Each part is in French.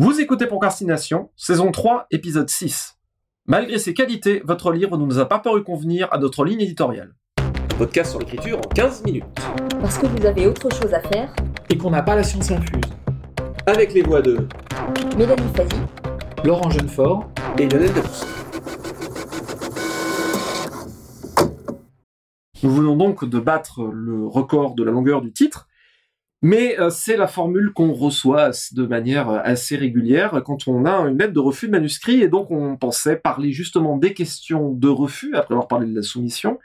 Vous écoutez Procrastination, saison 3, épisode 6. Malgré ses qualités, votre livre ne nous a pas paru convenir à notre ligne éditoriale. Podcast sur l'écriture en 15 minutes. Parce que vous avez autre chose à faire. Et qu'on n'a pas la science infuse. Avec les voix de Mélanie Fazi, Laurent Jeunefort. et Lionel Debus. Nous venons donc de battre le record de la longueur du titre, mais euh, c'est la formule qu'on reçoit de manière euh, assez régulière quand on a une lettre de refus de manuscrit, et donc on pensait parler justement des questions de refus, après avoir parlé de la soumission,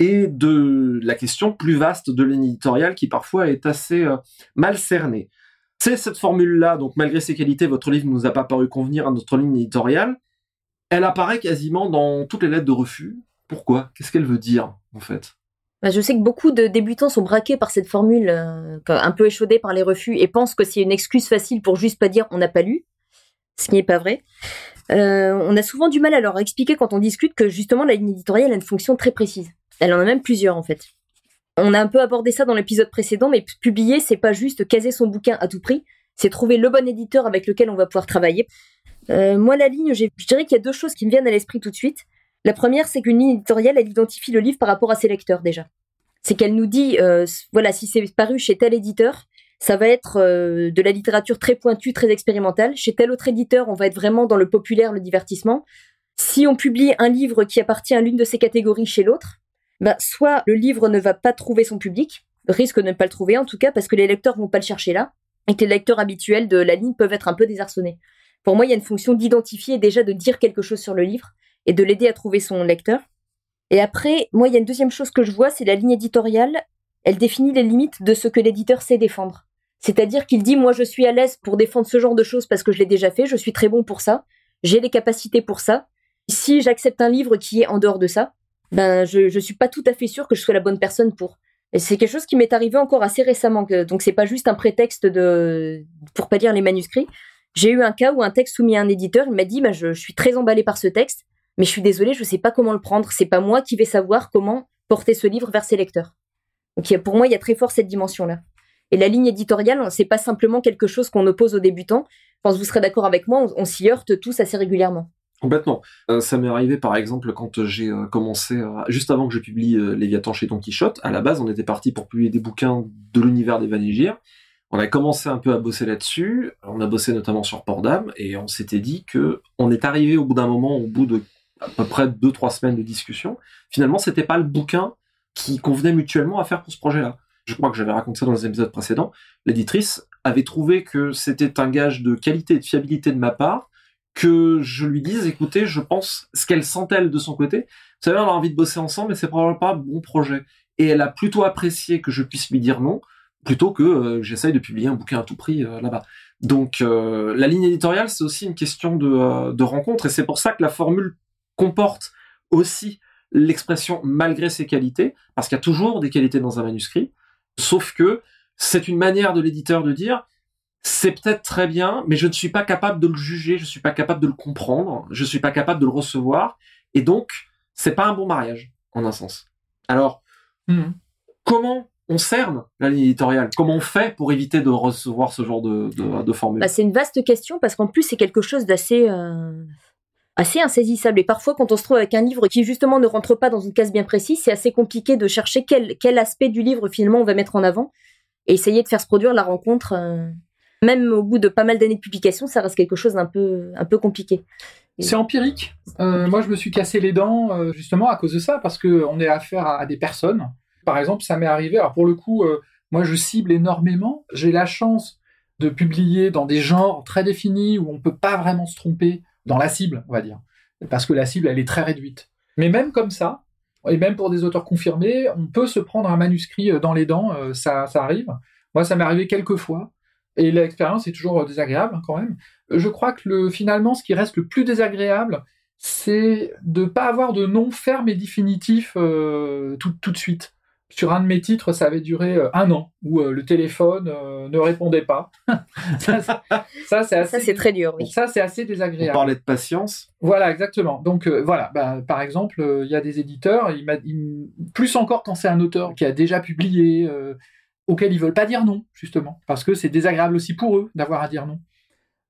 et de la question plus vaste de l'éditorial qui parfois est assez euh, mal cernée. C'est cette formule-là, donc malgré ses qualités, votre livre ne nous a pas paru convenir à notre ligne éditoriale. Elle apparaît quasiment dans toutes les lettres de refus. Pourquoi? Qu'est-ce qu'elle veut dire, en fait? Je sais que beaucoup de débutants sont braqués par cette formule, euh, un peu échaudés par les refus, et pensent que c'est une excuse facile pour juste pas dire on n'a pas lu, ce qui n'est pas vrai. Euh, on a souvent du mal à leur expliquer quand on discute que justement la ligne éditoriale a une fonction très précise. Elle en a même plusieurs en fait. On a un peu abordé ça dans l'épisode précédent, mais publier, c'est pas juste caser son bouquin à tout prix, c'est trouver le bon éditeur avec lequel on va pouvoir travailler. Euh, moi, la ligne, je dirais qu'il y a deux choses qui me viennent à l'esprit tout de suite. La première, c'est qu'une ligne éditoriale, elle identifie le livre par rapport à ses lecteurs déjà. C'est qu'elle nous dit, euh, voilà, si c'est paru chez tel éditeur, ça va être euh, de la littérature très pointue, très expérimentale. Chez tel autre éditeur, on va être vraiment dans le populaire, le divertissement. Si on publie un livre qui appartient à l'une de ces catégories chez l'autre, bah, soit le livre ne va pas trouver son public, risque de ne pas le trouver en tout cas, parce que les lecteurs vont pas le chercher là, et que les lecteurs habituels de la ligne peuvent être un peu désarçonnés. Pour moi, il y a une fonction d'identifier et déjà de dire quelque chose sur le livre et de l'aider à trouver son lecteur. Et après, moi, il y a une deuxième chose que je vois, c'est la ligne éditoriale. Elle définit les limites de ce que l'éditeur sait défendre. C'est-à-dire qu'il dit, moi, je suis à l'aise pour défendre ce genre de choses parce que je l'ai déjà fait, je suis très bon pour ça, j'ai les capacités pour ça. Si j'accepte un livre qui est en dehors de ça, ben, je, je suis pas tout à fait sûr que je sois la bonne personne pour. C'est quelque chose qui m'est arrivé encore assez récemment, que, donc c'est pas juste un prétexte de, pour pas lire les manuscrits. J'ai eu un cas où un texte soumis à un éditeur, il m'a dit, je, je suis très emballé par ce texte, mais je suis désolée, je sais pas comment le prendre. C'est pas moi qui vais savoir comment porter ce livre vers ses lecteurs. Donc pour moi, il y a très fort cette dimension-là. Et la ligne éditoriale, c'est pas simplement quelque chose qu'on oppose aux débutants. Je pense que vous serez d'accord avec moi, on, s'y heurte tous assez régulièrement. Complètement. Euh, ça m'est arrivé par exemple quand j'ai euh, commencé, euh, juste avant que je publie Léviathan chez Don Quichotte, à la base on était parti pour publier des bouquins de l'univers des Vanégir. On a commencé un peu à bosser là-dessus, on a bossé notamment sur Port d'âme, et on s'était dit que on est arrivé au bout d'un moment, au bout de à peu près deux trois semaines de discussion, finalement c'était pas le bouquin qui convenait mutuellement à faire pour ce projet-là. Je crois que j'avais raconté ça dans les épisodes précédents. L'éditrice avait trouvé que c'était un gage de qualité et de fiabilité de ma part que je lui dise, écoutez, je pense ce qu'elle sent elle de son côté. Vous savez, on a envie de bosser ensemble, mais c'est probablement pas un bon projet. Et elle a plutôt apprécié que je puisse lui dire non, plutôt que euh, j'essaye de publier un bouquin à tout prix euh, là-bas. Donc, euh, la ligne éditoriale, c'est aussi une question de, de rencontre, et c'est pour ça que la formule comporte aussi l'expression malgré ses qualités, parce qu'il y a toujours des qualités dans un manuscrit, sauf que c'est une manière de l'éditeur de dire c'est peut-être très bien, mais je ne suis pas capable de le juger, je suis pas capable de le comprendre, je suis pas capable de le recevoir, et donc c'est pas un bon mariage, en un sens. Alors, Mhm. comment on cerne la ligne éditoriale? Comment on fait pour éviter de recevoir ce genre de, de, de formule? Bah, c'est une vaste question parce qu'en plus c'est quelque chose d'assez euh, assez insaisissable et parfois quand on se trouve avec un livre qui justement ne rentre pas dans une case bien précise, c'est assez compliqué de chercher quel quel aspect du livre finalement on va mettre en avant et essayer de faire se produire la rencontre. euh, même au bout de pas mal d'années de publication, ça reste quelque chose d'un peu un peu compliqué. C'est empirique. Euh, moi, je me suis cassé les dents euh, justement à cause de ça, parce que on est affaire à, à des personnes. Par exemple, ça m'est arrivé. Alors pour le coup, euh, moi, je cible énormément. J'ai la chance de publier dans des genres très définis où on peut pas vraiment se tromper dans la cible, on va dire, parce que la cible, elle est très réduite. Mais même comme ça, et même pour des auteurs confirmés, on peut se prendre un manuscrit euh, dans les dents. euh, ça, ça arrive. Moi, ça m'est arrivé quelques fois. Et l'expérience est toujours euh, désagréable quand même je crois que le, finalement, ce qui reste le plus désagréable, c'est de pas avoir de nom ferme et définitif tout, tout de suite. Sur un de mes titres, ça avait duré euh, un an, où euh, le téléphone euh, ne répondait pas. ça, c'est- ça, c'est assez, Ça c'est très dur. Oui. ça, c'est assez On désagréable. parlait de patience. Voilà, exactement. Donc euh, voilà, bah, par exemple, euh, il y a des éditeurs, il m'a- il- plus encore quand c'est un auteur qui a déjà publié, euh, auquel ils veulent pas dire non, justement, parce que c'est désagréable aussi pour eux d'avoir à dire non.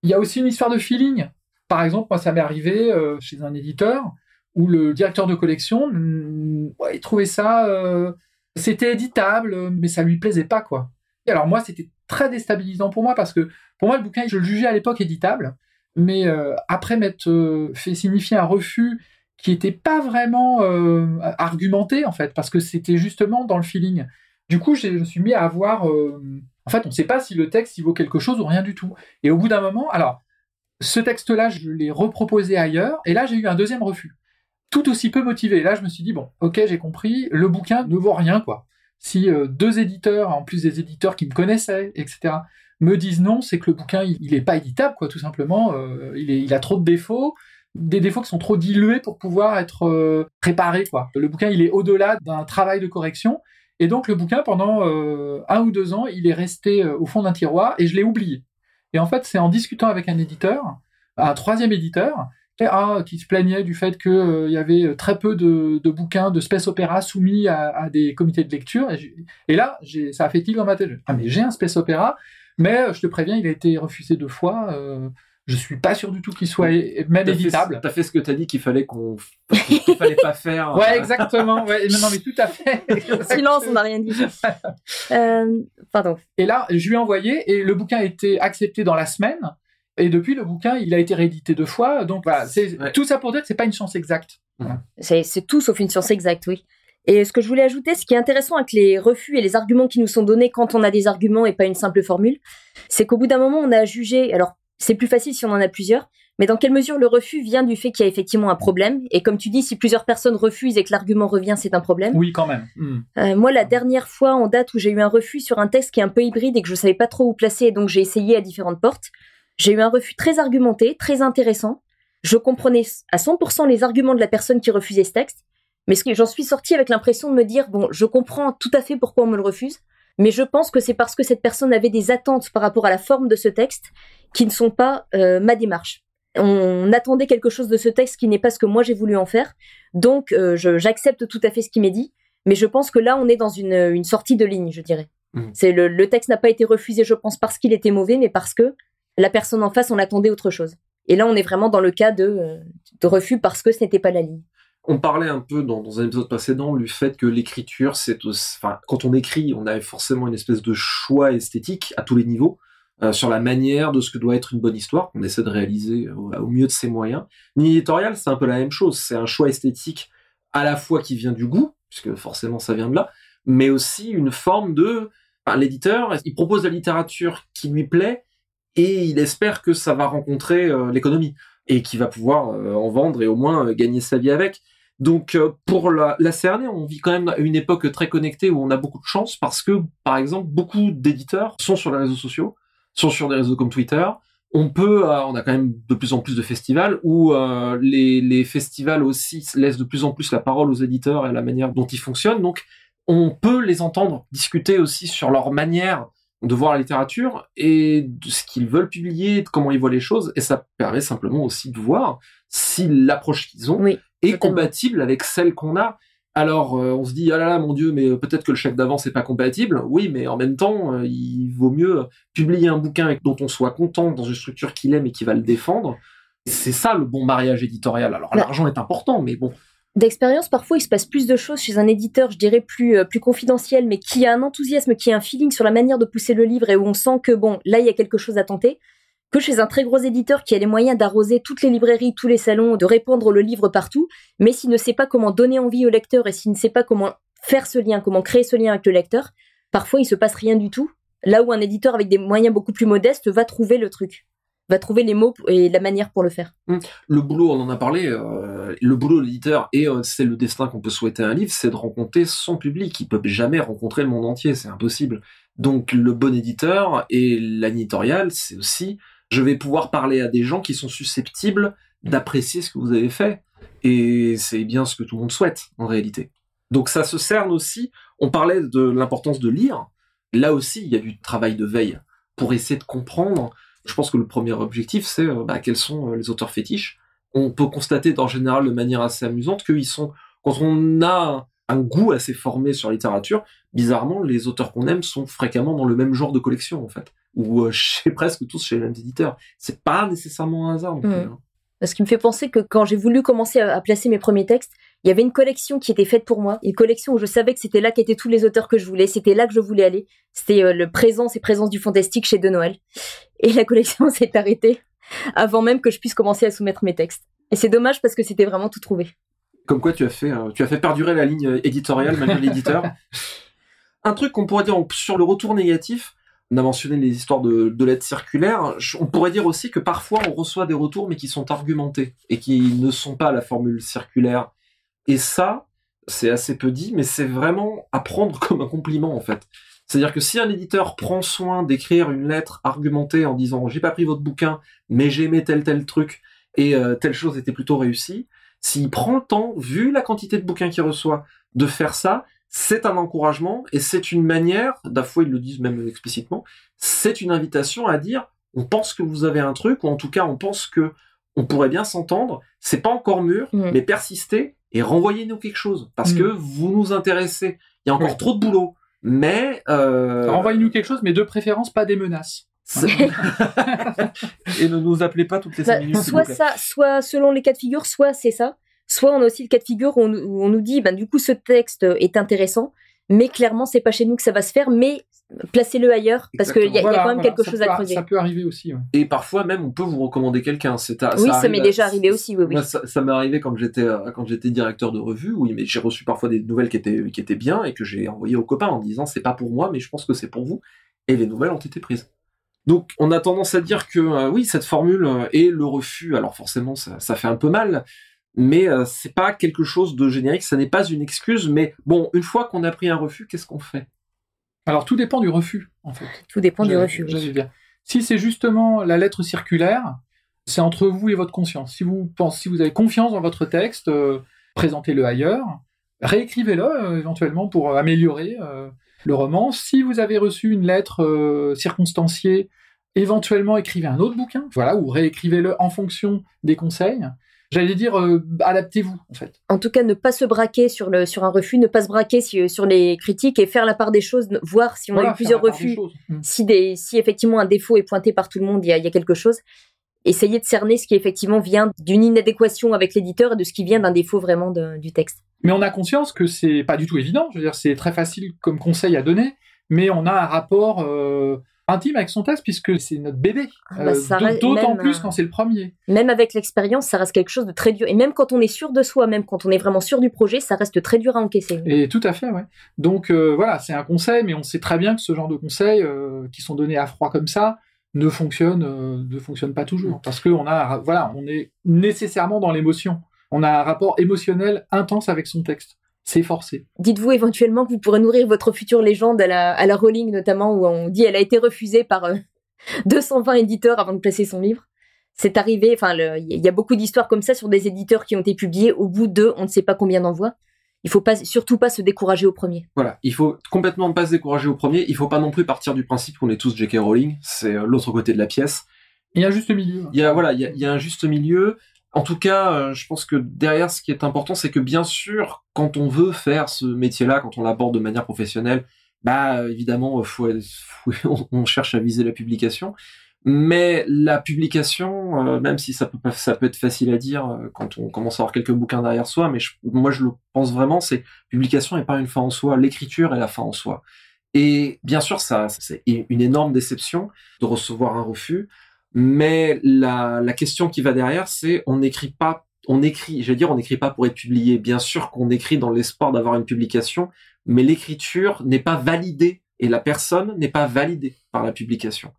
Il y a aussi une histoire de feeling. Par exemple, moi, ça m'est arrivé euh, chez un éditeur où le directeur de collection, mm, ouais, il trouvait ça, euh, c'était éditable, mais ça lui plaisait pas, quoi. Et alors moi, c'était très déstabilisant pour moi parce que pour moi, le bouquin, je le jugeais à l'époque éditable, mais euh, après m'être euh, fait signifier un refus qui était pas vraiment euh, argumenté en fait, parce que c'était justement dans le feeling. Du coup, je me suis mis à avoir, euh, en fait, on ne sait pas si le texte il vaut quelque chose ou rien du tout. Et au bout d'un moment, alors ce texte-là, je l'ai reproposé ailleurs, et là j'ai eu un deuxième refus, tout aussi peu motivé. Là, je me suis dit bon, ok, j'ai compris, le bouquin ne vaut rien quoi. Si euh, deux éditeurs, en plus des éditeurs qui me connaissaient, etc., me disent non, c'est que le bouquin il, il est pas éditable quoi, tout simplement. euh, il, a trop de défauts, des défauts qui sont trop dilués pour pouvoir être euh, préparés quoi. Le bouquin il est au-delà d'un travail de correction. Et donc le bouquin pendant euh, un ou deux ans, il est resté euh, au fond d'un tiroir et je l'ai oublié. Et en fait, c'est en discutant avec un éditeur, un troisième éditeur, ah, qui se plaignait du fait qu'il y avait très peu de, de bouquins de space opéra soumis à, à des comités de lecture. Et, là, ça a fait tilt dans ma tête. Ah mais j'ai un space opéra, mais euh, je te préviens, il a été refusé deux fois. Euh, je suis pas sûr du tout qu'il soit même éditable. T'as fait ce que t'as dit qu'il fallait qu'on, qu'il fallait pas faire. Ouais, exactement. Ouais, non, non, mais tout à fait. Silence, on n'a rien dit. Euh, pardon. Et là, je lui ai envoyé et le bouquin a été accepté dans la semaine. Et depuis, le bouquin, il a été réédité deux fois. Donc voilà, c'est Ouais. tout ça pour dire que c'est pas une science exacte. C'est c'est tout sauf une science exacte, oui. Et ce que je voulais ajouter, ce qui est intéressant avec les refus et les arguments qui nous sont donnés quand on a des arguments et pas une simple formule, c'est qu'au bout d'un moment, on a jugé. Alors, c'est plus facile si on en a plusieurs, mais dans quelle mesure le refus vient du fait qu'il y a effectivement un problème? Et comme tu dis, si plusieurs personnes refusent et que l'argument revient, c'est un problème. Oui, quand même. Hmm. Euh, moi, la dernière fois en date où j'ai eu un refus sur un texte qui est un peu hybride et que je savais pas trop où placer, donc j'ai essayé à différentes portes, j'ai eu un refus très argumenté, très intéressant. Je comprenais à 100% les arguments de la personne qui refusait ce texte, mais j'en suis sortie avec l'impression de me dire bon, je comprends tout à fait pourquoi on me le refuse, mais je pense que c'est parce que cette personne avait des attentes par rapport à la forme de ce texte qui ne sont pas euh, ma démarche. On attendait quelque chose de ce texte qui n'est pas ce que moi j'ai voulu en faire, donc euh, j'accepte tout à fait ce qui m'est dit. Mais je pense que là, on est dans une, une sortie de ligne, je dirais. C'est le, le texte n'a pas été refusé, je pense, parce qu'il était mauvais, mais parce que la personne en face, on attendait autre chose. Et là, on est vraiment dans le cas de, euh, refus parce que ce n'était pas la ligne. On parlait un peu dans, un épisode précédent du fait que l'écriture, c'est enfin, quand on écrit, on a forcément une espèce de choix esthétique à tous les niveaux euh, sur la manière de ce que doit être une bonne histoire qu'on essaie de réaliser au, au mieux de ses moyens. L'éditorial, c'est un peu la même chose. C'est un choix esthétique à la fois qui vient du goût, puisque forcément ça vient de là, mais aussi une forme de l'éditeur, il propose la littérature qui lui plaît et il espère que ça va rencontrer euh, l'économie et qu'il va pouvoir euh, en vendre et au moins euh, gagner sa vie avec. Donc pour la, la on vit quand même une époque très connectée où on a beaucoup de chance parce que, par exemple, beaucoup d'éditeurs sont sur les réseaux sociaux, sont sur des réseaux comme Twitter. On peut, on a quand même de plus en plus de festivals où les festivals aussi laissent de plus en plus la parole aux éditeurs et à la manière dont ils fonctionnent. Donc on peut les entendre discuter aussi sur leur manière de voir la littérature et de ce qu'ils veulent publier, de comment ils voient les choses, et ça permet simplement aussi de voir si l'approche qu'ils ont Oui, est totalement. compatible avec celle qu'on a. Alors euh, on se dit ah là là mon dieu mais euh, peut-être que le chef d'avant c'est pas compatible. Oui mais en même temps euh, il vaut mieux publier un bouquin dont on soit content dans une structure qu'il aime et qui va le défendre. C'est ça le bon mariage éditorial. Alors Bah. l'argent est important mais bon D'expérience, parfois, il se passe plus de choses chez un éditeur, je dirais plus, euh, plus confidentiel, mais qui a un enthousiasme, qui a un feeling sur la manière de pousser le livre et où on sent que, bon, là, il y a quelque chose à tenter, que chez un très gros éditeur qui a les moyens d'arroser toutes les librairies, tous les salons, de répandre le livre partout, mais s'il ne sait pas comment donner envie au lecteur et s'il ne sait pas comment faire ce lien, comment créer ce lien avec le lecteur, parfois il se passe rien du tout. Là où un éditeur avec des moyens beaucoup plus modestes va trouver le truc, va trouver les mots et la manière pour le faire. le boulot, on en a parlé, euh, le boulot de l'éditeur, et euh, c'est le destin qu'on peut souhaiter à un livre, c'est de rencontrer son public. Il peut jamais rencontrer le monde entier, c'est impossible. Donc le bon éditeur et l'éditorial, c'est aussi, je vais pouvoir parler à des gens qui sont susceptibles d'apprécier ce que vous avez fait. Et c'est bien ce que tout le monde souhaite, en réalité. Donc ça se cerne aussi, on parlait de l'importance de lire. Là aussi, il y a du travail de veille pour essayer de comprendre je pense que le premier objectif, c'est euh, bah, quels sont euh, les auteurs fétiches. On peut constater en général de manière assez amusante qu'ils sont, quand on a un goût assez formé sur la littérature, bizarrement, les auteurs qu'on aime sont fréquemment dans le même genre de collection, en fait. ou euh, chez presque tous chez les mêmes éditeurs. C'est pas nécessairement un hasard. Mm. hein. Ce qui me fait penser que quand j'ai voulu commencer à, à placer mes premiers textes, il y avait une collection qui était faite pour moi, une collection où je savais que c'était là qu'étaient tous les auteurs que je voulais, c'était là que je voulais aller. C'était euh, le présence et présence du fantastique chez De Noël. Et la collection s'est arrêtée avant même que je puisse commencer à soumettre mes textes. Et c'est dommage parce que c'était vraiment tout trouvé. Comme quoi, tu as fait, euh, tu as fait perdurer la ligne euh, éditoriale malgré l'éditeur. Un truc qu'on pourrait dire sur le retour négatif, on a mentionné les histoires de, de lettres circulaires. On pourrait dire aussi que parfois on reçoit des retours mais qui sont argumentés et qui ne sont pas la formule circulaire. Et ça, c'est assez peu dit, mais c'est vraiment à prendre comme un compliment en fait. C'est-à-dire que si un éditeur prend soin d'écrire une lettre argumentée en disant j'ai pas pris votre bouquin, mais j'ai aimé tel tel truc et euh, telle chose était plutôt réussie, s'il prend le temps, vu la quantité de bouquins qu'il reçoit, de faire ça, c'est un encouragement et c'est une manière, fois ils le disent même explicitement, c'est une invitation à dire on pense que vous avez un truc ou en tout cas on pense que on pourrait bien s'entendre, c'est pas encore mûr, Mhm. mais persistez et renvoyez-nous quelque chose parce Mhm. que vous nous intéressez. Il y a encore trop de boulot, mais euh, Envoyez-nous quelque chose, mais de préférence pas des menaces. et ne nous appelez pas toutes les Bah, cinq minutes. soit ça, soit selon les cas de figure, soit c'est ça, soit on a aussi le cas de figure où on, où on nous dit, ben, du coup, ce texte est intéressant, mais clairement, c'est pas chez nous que ça va se faire, mais placez-le ailleurs, parce qu'il y, a- il y a quand même voilà, quelque chose peut- à creuser. Ça peut arriver aussi. ouais. Et parfois même, on peut vous recommander quelqu'un. C'est à- Oui, ça m'est déjà arrivé aussi, oui, oui. Moi, ça, ça m'est arrivé quand j'étais euh, quand j'étais directeur de revue. Oui, mais j'ai reçu parfois des nouvelles qui étaient qui étaient bien et que j'ai envoyées aux copains en disant c'est pas pour moi, mais je pense que c'est pour vous. Et les nouvelles ont été prises. Donc, on a tendance à dire que euh, oui, cette formule euh, et le refus. Alors forcément, ça, ça fait un peu mal. Mais euh, c'est pas quelque chose de générique, ça n'est pas une excuse, mais bon, une fois qu'on a pris un refus, qu'est-ce qu'on fait? Alors tout dépend du refus, en fait. Tout dépend du refus. oui. Si c'est justement la lettre circulaire, c'est entre vous et votre conscience. Si vous pensez, si vous avez confiance dans votre texte, euh, présentez-le ailleurs, réécrivez-le euh, éventuellement pour euh, améliorer euh, le roman. Si vous avez reçu une lettre circonstanciée, éventuellement écrivez un autre bouquin, voilà, ou réécrivez-le en fonction des conseils. J'allais dire, euh, adaptez-vous en fait. En tout cas, ne pas se braquer sur, le, sur un refus, ne pas se braquer si- sur les critiques et faire la part des choses, voir si on Voilà, a eu plusieurs des refus. Mm. si, des, si effectivement un défaut est pointé par tout le monde, il y a, il y a quelque chose. Essayez de cerner ce qui effectivement vient d'une inadéquation avec l'éditeur et de ce qui vient d'un défaut vraiment de- du texte. Mais on a conscience que c'est pas du tout évident. Je veux dire, c'est très facile comme conseil à donner, mais on a un rapport euh, intime avec son texte puisque c'est notre bébé. Ah bah, Euh, D'autant plus euh, quand c'est le premier. Même avec l'expérience, ça reste quelque chose de très dur. Et même quand on est sûr de soi, même quand on est vraiment sûr du projet, ça reste très dur à encaisser. Et tout à fait, ouais. Donc euh, voilà, c'est un conseil, mais on sait très bien que ce genre de conseils euh, qui sont donnés à froid comme ça ne fonctionnent, euh, ne fonctionnent pas toujours parce que on a, voilà, on est nécessairement dans l'émotion. On a un rapport émotionnel intense avec son texte. C'est forcé. Dites-vous éventuellement que vous pourrez nourrir votre future légende à la, à la Rowling notamment, où on dit elle a été refusée par euh, 220 éditeurs avant de placer son livre. C'est arrivé, enfin, il y a beaucoup d'histoires comme ça sur des éditeurs qui ont été publiés au bout de on ne sait pas combien d'envois. Il faut pas, surtout pas se décourager au premier. Voilà, il faut complètement pas se décourager au premier. Il faut pas non plus partir du principe qu'on est tous J.K. Rowling. C'est euh, l'autre côté de la pièce. Il y a un juste milieu. Il y a voilà, il y a, il y a un juste milieu. En tout cas, euh, je pense que derrière, ce qui est important, c'est que bien sûr, quand on veut faire ce métier-là, quand on l'aborde de manière professionnelle, bah évidemment, euh, on, cherche à viser la publication. Mais la publication, euh, même si ça peut être facile à dire quand on commence à avoir quelques bouquins derrière soi, mais moi je le pense vraiment, c'est publication est pas une fin en soi, l'écriture est la fin en soi. Et bien sûr, ça, c'est une énorme déception de recevoir un refus. Mais la, la question qui va derrière, c'est on n'écrit pas, on écrit, je vais dire, on n'écrit pas pour être publié. Bien sûr qu'on écrit dans l'espoir d'avoir une publication, mais l'écriture n'est pas validée et la personne n'est pas validée par la publication.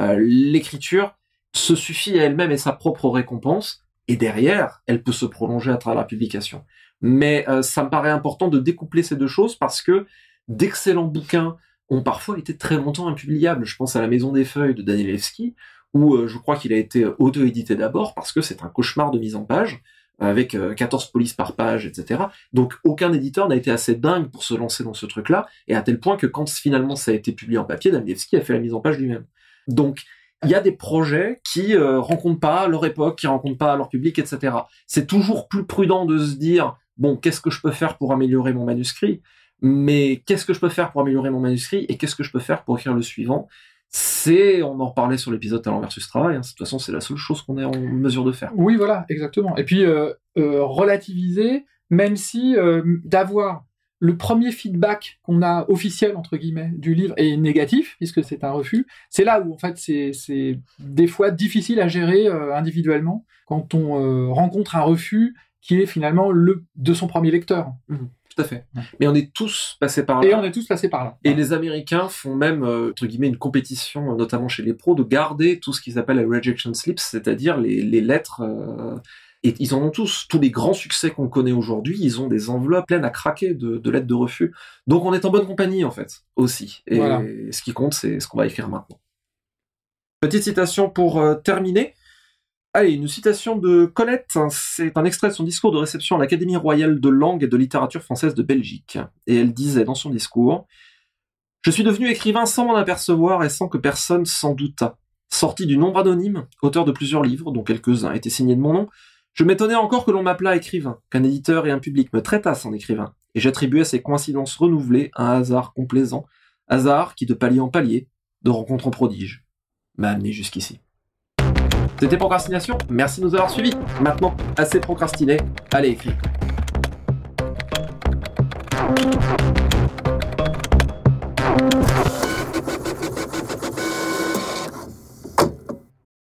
Euh, l'écriture se suffit à elle-même et sa propre récompense, et derrière, elle peut se prolonger à travers la publication. Mais euh, ça me paraît important de découpler ces deux choses parce que d'excellents bouquins ont parfois été très longtemps impubliables. Je pense à La Maison des Feuilles de Danielewski, où euh, je crois qu'il a été auto-édité d'abord parce que c'est un cauchemar de mise en page, avec euh, 14 polices par page, etc. Donc aucun éditeur n'a été assez dingue pour se lancer dans ce truc-là, et à tel point que quand finalement ça a été publié en papier, Danielewski a fait la mise en page lui-même. Donc il y a des projets qui euh, rencontrent pas leur époque, qui rencontrent pas leur public, etc. C'est toujours plus prudent de se dire bon, qu'est-ce que je peux faire pour améliorer mon manuscrit? Mais qu'est-ce que je peux faire pour améliorer mon manuscrit et qu'est-ce que je peux faire pour écrire le suivant? C'est, on en reparlait sur l'épisode Talent versus Travail, hein, de toute façon c'est la seule chose qu'on est en mesure de faire. Oui, voilà, exactement. Et puis euh, euh, relativiser, même si euh, d'avoir le premier feedback qu'on a officiel entre guillemets du livre est négatif puisque c'est un refus. C'est là où en fait c'est des fois difficile à gérer individuellement quand on rencontre un refus qui est finalement le de son premier lecteur. Tout à fait. Ouais. Mais on est tous passés par là. Et on est tous passés par là. Et les Américains font même, euh, entre guillemets, une compétition, euh, notamment chez les pros, de garder tout ce qu'ils appellent les rejection slips, c'est-à-dire les, les lettres. euh, et ils en ont tous. Tous les grands succès qu'on connaît aujourd'hui, ils ont des enveloppes pleines à craquer de, de lettres de refus. Donc on est en bonne compagnie, en fait, aussi. Et Voilà. ce qui compte, c'est ce qu'on va écrire maintenant. Petite citation pour euh, terminer. Allez, une citation de Colette, c'est un extrait de son discours de réception à l'Académie royale de langue et de littérature française de Belgique. Et elle disait dans son discours Je suis devenu écrivain sans m'en apercevoir et sans que personne s'en doutât. Sorti du nombre anonyme, auteur de plusieurs livres, dont quelques-uns étaient signés de mon nom, je m'étonnais encore que l'on m'appelât écrivain, qu'un éditeur et un public me traitassent en écrivain, et j'attribuais ces coïncidences renouvelées à un hasard complaisant, hasard qui, de palier en palier, de rencontre en prodige, m'a amené jusqu'ici. C'était Procrastination, merci de nous avoir suivis. Maintenant, assez procrastiné, allez écrire.